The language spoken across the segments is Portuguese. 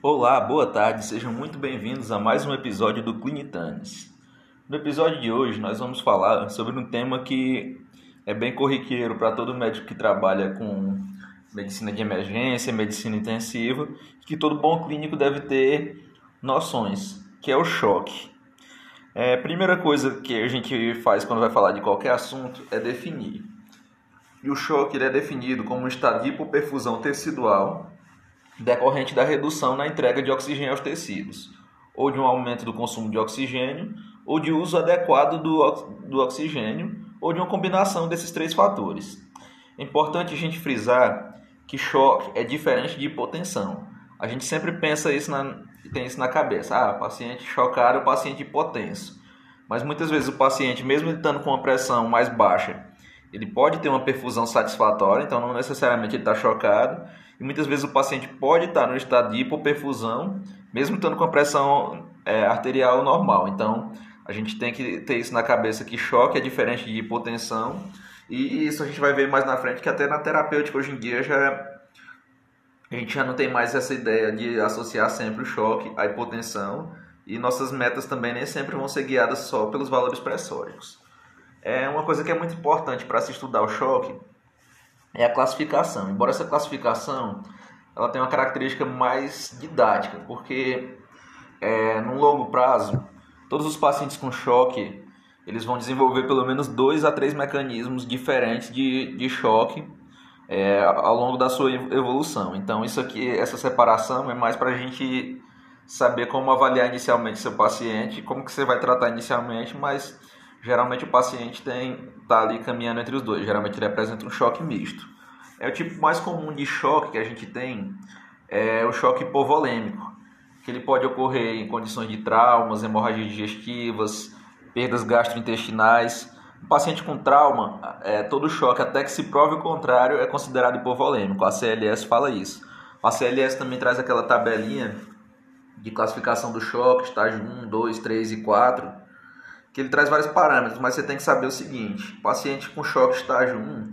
Olá, boa tarde, sejam muito bem-vindos a mais um episódio do Clinitanes. No episódio de hoje, nós vamos falar sobre um tema que é bem corriqueiro para todo médico que trabalha com medicina de emergência, medicina intensiva, que todo bom clínico deve ter noções, que é o choque. É, a primeira coisa que a gente faz quando vai falar de qualquer assunto é definir. E o choque é definido como um estado de hipoperfusão tecidual decorrente da redução na entrega de oxigênio aos tecidos, ou de um aumento do consumo de oxigênio, ou de uso adequado do, do oxigênio, ou de uma combinação desses três fatores. É importante a gente frisar que choque é diferente de hipotensão. A gente sempre pensa isso na, tem isso na cabeça. Ah, paciente chocado paciente hipotenso. Mas muitas vezes o paciente, mesmo estando com uma pressão mais baixa, ele pode ter uma perfusão satisfatória, então não necessariamente ele está chocado. E muitas vezes o paciente pode estar no estado de hipoperfusão, mesmo estando com a pressão é, arterial normal. Então, a gente tem que ter isso na cabeça que choque é diferente de hipotensão. E isso a gente vai ver mais na frente, que até na terapêutica hoje em dia já a gente já não tem mais essa ideia de associar sempre o choque à hipotensão. E nossas metas também nem sempre vão ser guiadas só pelos valores pressóricos. É uma coisa que é muito importante para se estudar o choque é a classificação. Embora essa classificação ela tenha uma característica mais didática, porque é, no longo prazo, todos os pacientes com choque eles vão desenvolver pelo menos dois a três mecanismos diferentes de, de choque é, ao longo da sua evolução. Então, isso aqui, essa separação é mais para a gente saber como avaliar inicialmente seu paciente, como que você vai tratar inicialmente, mas geralmente o paciente tem tá ali caminhando entre os dois. Geralmente ele apresenta um choque misto. É o tipo mais comum de choque que a gente tem é o choque hipovolêmico, que ele pode ocorrer em condições de traumas, hemorragias digestivas, perdas gastrointestinais. Um paciente com trauma, é, todo choque, até que se prove o contrário, é considerado hipovolêmico. A CLS fala isso. A CLS também traz aquela tabelinha de classificação do choque, estágio 1, 2, 3 e 4, que ele traz vários parâmetros, mas você tem que saber o seguinte: paciente com choque estágio 1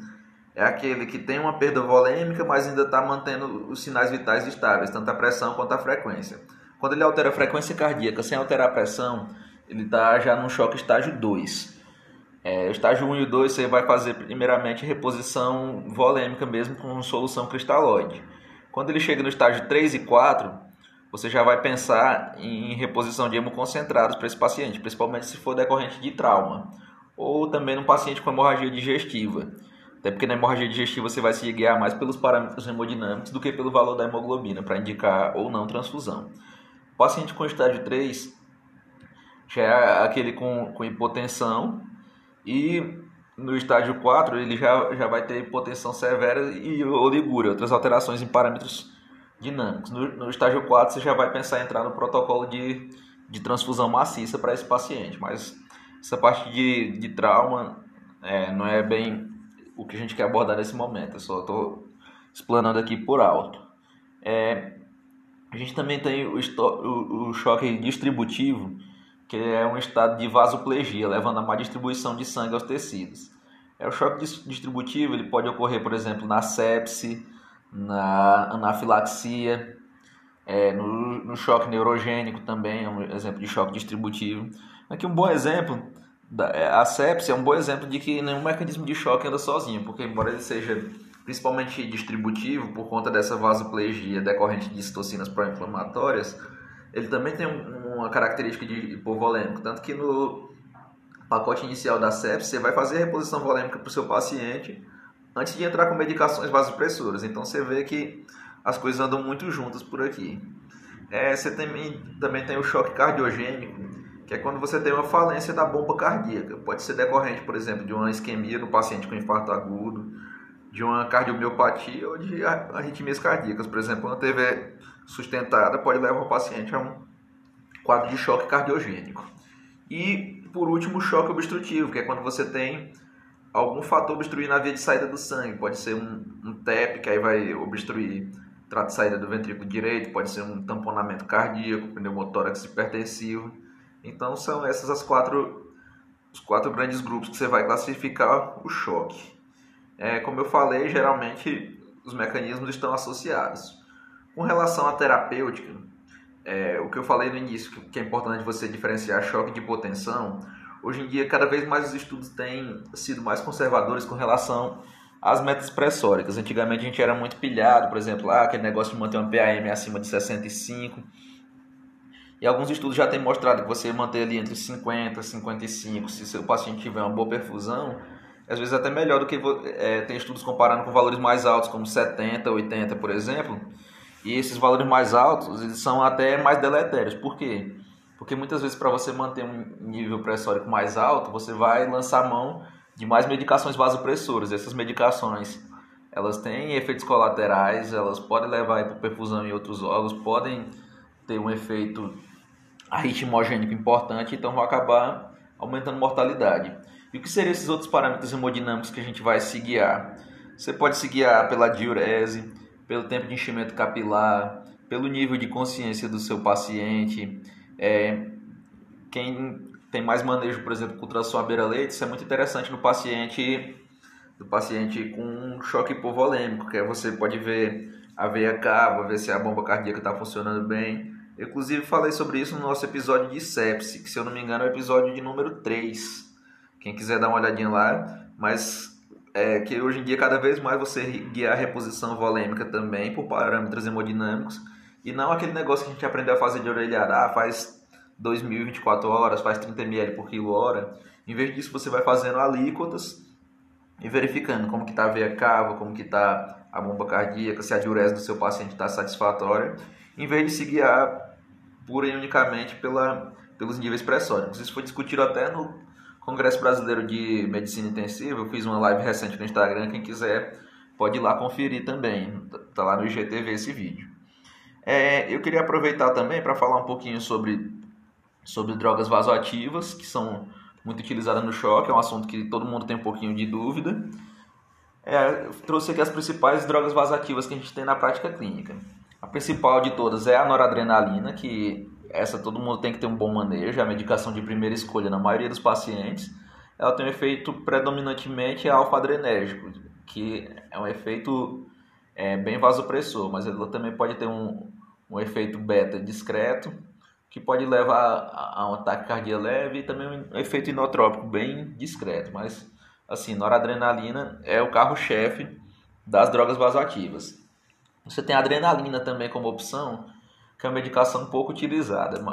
é aquele que tem uma perda volêmica, mas ainda está mantendo os sinais vitais estáveis, tanto a pressão quanto a frequência. Quando ele altera a frequência cardíaca sem alterar a pressão, ele está já no choque estágio 2. É, estágio 1 e 2 você vai fazer primeiramente reposição volêmica mesmo com solução cristalóide. Quando ele chega no estágio 3 e 4, você já vai pensar em reposição de hemoconcentrados para esse paciente, principalmente se for decorrente de trauma, ou também num paciente com hemorragia digestiva. Até porque na hemorragia digestiva você vai se guiar mais pelos parâmetros hemodinâmicos do que pelo valor da hemoglobina para indicar ou não transfusão. O paciente com estágio 3 já é aquele com, com hipotensão e no estágio 4 ele já, já vai ter hipotensão severa e oligúria, outras alterações em parâmetros dinâmicos. No, no estágio 4, você já vai pensar em entrar no protocolo de, de transfusão maciça para esse paciente, mas essa parte de, de trauma é, não é bem o que a gente quer abordar nesse momento, eu só estou explanando aqui por alto. É, a gente também tem o, o, o choque distributivo, que é um estado de vasoplegia, levando a má distribuição de sangue aos tecidos. É, o choque distributivo ele pode ocorrer, por exemplo, na sepse, na anafilaxia, é, no, no, choque neurogênico também, é um exemplo de choque distributivo. Aqui um bom exemplo, da, é, a sepsia é um bom exemplo de que nenhum mecanismo de choque anda sozinho, porque embora ele seja principalmente distributivo por conta dessa vasoplegia decorrente de citocinas pró-inflamatórias, ele também tem uma característica de hipovolêmico, tanto que no pacote inicial da sepsia você vai fazer a reposição volêmica para o seu paciente antes de entrar com medicações vasopressoras. Então você vê que as coisas andam muito juntas por aqui. É, você também, também tem o choque cardiogênico, que é quando você tem uma falência da bomba cardíaca. Pode ser decorrente, por exemplo, de uma isquemia no paciente com infarto agudo, de uma cardiomiopatia ou de arritmias cardíacas. Por exemplo, uma TV sustentada pode levar o paciente a um quadro de choque cardiogênico. E, por último, o choque obstrutivo, que é quando você tem algum fator obstruir na via de saída do sangue. Pode ser um, um TEP, que aí vai obstruir o trato de saída do ventrículo direito, pode ser um tamponamento cardíaco, pneumotórax hipertensivo. Então são essas as quatro, os quatro grandes grupos que você vai classificar o choque. É, como eu falei, geralmente os mecanismos estão associados. Com relação à terapêutica, é, o que eu falei no início, que é importante você diferenciar choque de hipotensão, hoje em dia cada vez mais os estudos têm sido mais conservadores com relação às metas pressóricas. Antigamente a gente era muito pilhado, por exemplo, ah, aquele negócio de manter uma PAM acima de 65. E alguns estudos já têm mostrado que você manter ali entre 50 e 55, se seu paciente tiver uma boa perfusão, às vezes até melhor do que é, tem estudos comparando com valores mais altos, como 70, 80, por exemplo, e esses valores mais altos eles são até mais deletérios. Por quê? Porque muitas vezes para você manter um nível pressórico mais alto, você vai lançar mão de mais medicações vasopressoras. Essas medicações, elas têm efeitos colaterais, elas podem levar para perfusão em outros órgãos, podem ter um efeito arritmogênico importante, então vão acabar aumentando mortalidade. E o que seriam esses outros parâmetros hemodinâmicos que a gente vai se guiar? Você pode se guiar pela diurese, pelo tempo de enchimento capilar, pelo nível de consciência do seu paciente. É, quem tem mais manejo, por exemplo, com ultrassom à beira-leite, isso é muito interessante no paciente do paciente com choque hipovolêmico, que é você pode ver a veia cava, ver se a bomba cardíaca está funcionando bem. Eu, inclusive, falei sobre isso no nosso episódio de sepsi, que se eu não me engano é o episódio de número 3. Quem quiser dar uma olhadinha lá, mas é, que hoje em dia cada vez mais você guiar a reposição volêmica também por parâmetros hemodinâmicos e não aquele negócio que a gente aprendeu a fazer de orelhada, ah, faz 2.024 horas, faz 30 ml por quilo hora. Em vez disso, você vai fazendo alíquotas e verificando como que está a veia cava, como que está a bomba cardíaca, se a diurese do seu paciente está satisfatória, em vez de se guiar pura e unicamente pela, pelos níveis pressóricos. Isso foi discutido até no Congresso Brasileiro de Medicina Intensiva, eu fiz uma live recente no Instagram, quem quiser pode ir lá conferir também, tá lá no IGTV esse vídeo. É, eu queria aproveitar também para falar um pouquinho sobre, sobre drogas vasoativas, que são muito utilizadas no choque, é um assunto que todo mundo tem um pouquinho de dúvida. É, trouxe aqui as principais drogas vasoativas que a gente tem na prática clínica. A principal de todas é a noradrenalina, que essa todo mundo tem que ter um bom manejo, é a medicação de primeira escolha na maioria dos pacientes. Ela tem um efeito predominantemente alfa-adrenérgico, que é um efeito é, bem vasopressor, mas ela também pode ter um, um efeito beta discreto, que pode levar a, um ataque cardíaco leve e também um efeito inotrópico bem discreto. Mas, assim, noradrenalina é o carro-chefe das drogas vasoativas. Você tem a adrenalina também como opção, que é uma medicação pouco utilizada.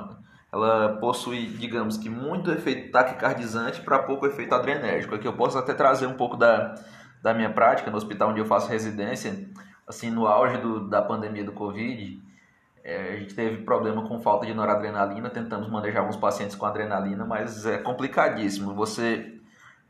Ela possui, digamos que, muito efeito taquicardizante para pouco efeito adrenérgico. Aqui eu posso até trazer um pouco da, da minha prática no hospital onde eu faço residência. Assim, no auge do, da pandemia do Covid, é, a gente teve problema com falta de noradrenalina, tentamos manejar alguns pacientes com adrenalina, mas é complicadíssimo. Você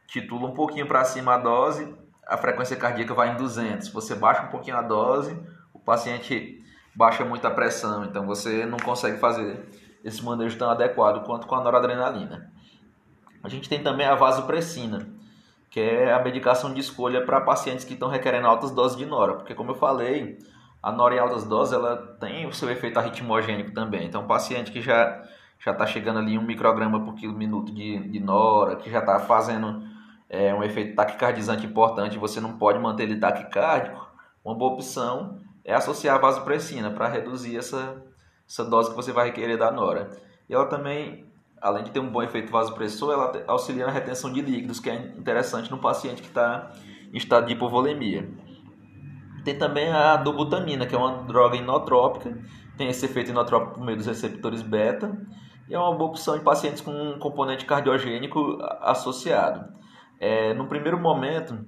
titula um pouquinho para cima a dose, a frequência cardíaca vai em 200. Você baixa um pouquinho a dose, o paciente baixa muito a pressão, então você não consegue fazer esse manejo tão adequado quanto com a noradrenalina. A gente tem também a vasopressina, que é a medicação de escolha para pacientes que estão requerendo altas doses de nora, porque como eu falei, a nora em altas doses ela tem o seu efeito arritmogênico também. Então, um paciente que já já está chegando ali um micrograma por quilo minuto de, de nora, que já está fazendo é, um efeito taquicardizante importante, você não pode manter ele taquicárdico, uma boa opção é associar a vasopressina para reduzir essa, essa dose que você vai requerer da nora. E ela também, além de ter um bom efeito vasopressor, ela auxilia na retenção de líquidos, que é interessante no paciente que está em estado de hipovolemia. Tem também a dobutamina, que é uma droga inotrópica, tem esse efeito inotrópico por meio dos receptores beta, e é uma boa opção em pacientes com um componente cardiogênico associado. É, no primeiro momento,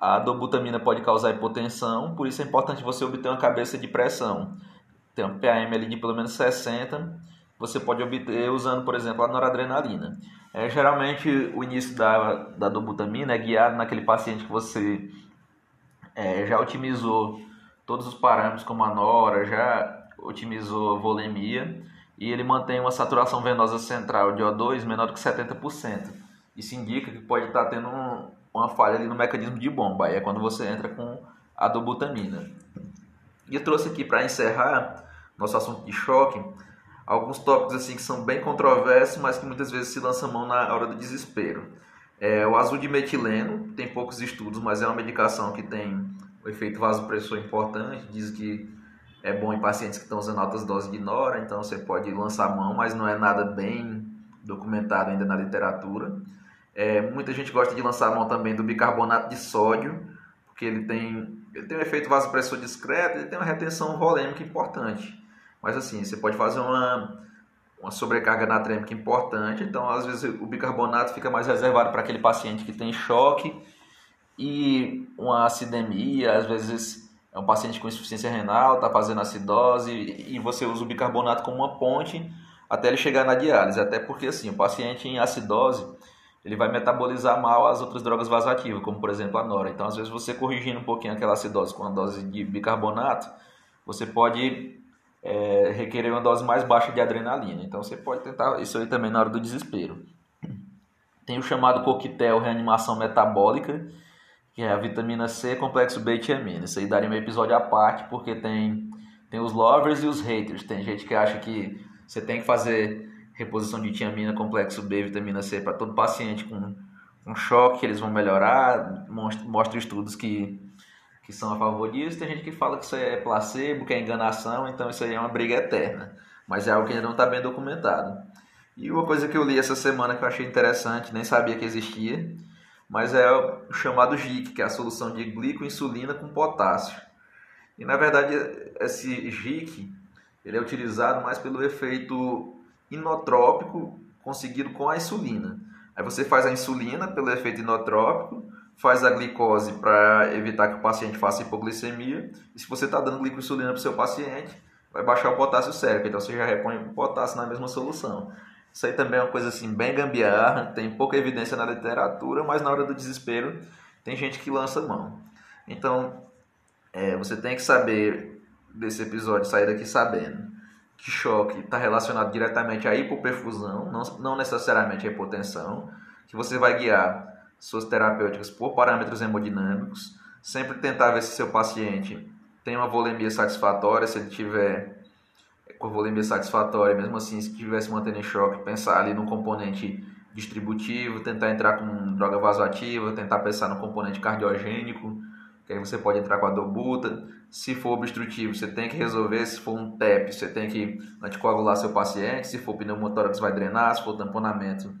a dobutamina pode causar hipotensão, por isso é importante você obter uma cabeça de pressão. Tem um PAM ali de pelo menos 60, você pode obter usando, por exemplo, a noradrenalina. É, geralmente, o início da, da dobutamina é guiado naquele paciente que você é, já otimizou todos os parâmetros, como a nora, já otimizou a volemia, e ele mantém uma saturação venosa central de O2 menor que 70%. Isso indica que pode estar tendo um, uma falha ali no mecanismo de bomba. Aí é quando você entra com a dobutamina. E eu trouxe aqui para encerrar nosso assunto de choque alguns tópicos assim que são bem controversos, mas que muitas vezes se lança mão na hora do desespero. É, o azul de metileno tem poucos estudos, mas é uma medicação que tem um efeito vasopressor importante. Diz que é bom em pacientes que estão usando altas doses de nora, então você pode lançar mão, mas não é nada bem documentado ainda na literatura. É, muita gente gosta de lançar mão também do bicarbonato de sódio, porque ele tem, ele tem um efeito vasopressor discreto, ele tem uma retenção volêmica importante. Mas assim, você pode fazer uma, uma sobrecarga natrêmica importante, então às vezes o bicarbonato fica mais reservado para aquele paciente que tem choque e uma acidemia, às vezes é um paciente com insuficiência renal, está fazendo acidose e você usa o bicarbonato como uma ponte até ele chegar na diálise. Até porque assim, o paciente em acidose ele vai metabolizar mal as outras drogas vasoativas, como por exemplo a nora. Então, às vezes, você corrigindo um pouquinho aquela acidose com a dose de bicarbonato, você pode é, requerer uma dose mais baixa de adrenalina. Então, você pode tentar isso aí também na hora do desespero. Tem o chamado coquetel reanimação metabólica, que é a vitamina C, complexo B e tiamina. Isso aí daria um episódio à parte, porque tem, tem os lovers e os haters. Tem gente que acha que você tem que fazer reposição de tiamina, complexo B, vitamina C para todo paciente com, com choque, eles vão melhorar. Mostra, mostra estudos que, que são a favor disso. Tem gente que fala que isso é placebo, que é enganação, então isso aí é uma briga eterna. Mas é algo que ainda não está bem documentado. E uma coisa que eu li essa semana que eu achei interessante, nem sabia que existia, mas é o chamado GIC, que é a solução de glicoinsulina com potássio. E na verdade esse GIC ele é utilizado mais pelo efeito inotrópico conseguido com a insulina. Aí você faz a insulina pelo efeito inotrópico, faz a glicose para evitar que o paciente faça hipoglicemia. E se você está dando glicoinsulina para o seu paciente, vai baixar o potássio sérico. Então você já repõe o potássio na mesma solução. Isso aí também é uma coisa assim bem gambiarra, tem pouca evidência na literatura, mas na hora do desespero tem gente que lança mão. Então, é, você tem que saber desse episódio, sair daqui sabendo que choque está relacionado diretamente à hipoperfusão, não, não necessariamente à hipotensão, que você vai guiar suas terapêuticas por parâmetros hemodinâmicos, sempre tentar ver se seu paciente tem uma volemia satisfatória, se ele tiver com volemia satisfatória, mesmo assim, se tivesse mantendo em choque, pensar ali no componente distributivo, tentar entrar com droga vasoativa, tentar pensar no componente cardiogênico, que aí você pode entrar com a dobuta. Se for obstrutivo, você tem que resolver. Se for um TEP, você tem que anticoagular seu paciente. Se for pneumotórax, vai drenar. Se for tamponamento,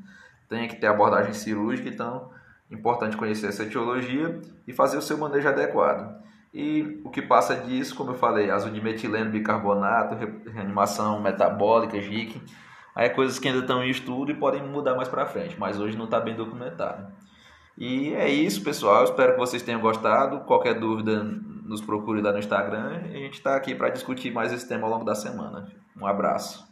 tem que ter abordagem cirúrgica. Então, importante conhecer essa etiologia e fazer o seu manejo adequado. E o que passa disso, como eu falei, azodimetileno, bicarbonato, reanimação metabólica, GIC, aí é coisas que ainda estão em estudo e podem mudar mais para frente, mas hoje não está bem documentado. E é isso, pessoal. Espero que vocês tenham gostado. Qualquer dúvida, nos procure lá no Instagram. A gente está aqui para discutir mais esse tema ao longo da semana. Um abraço.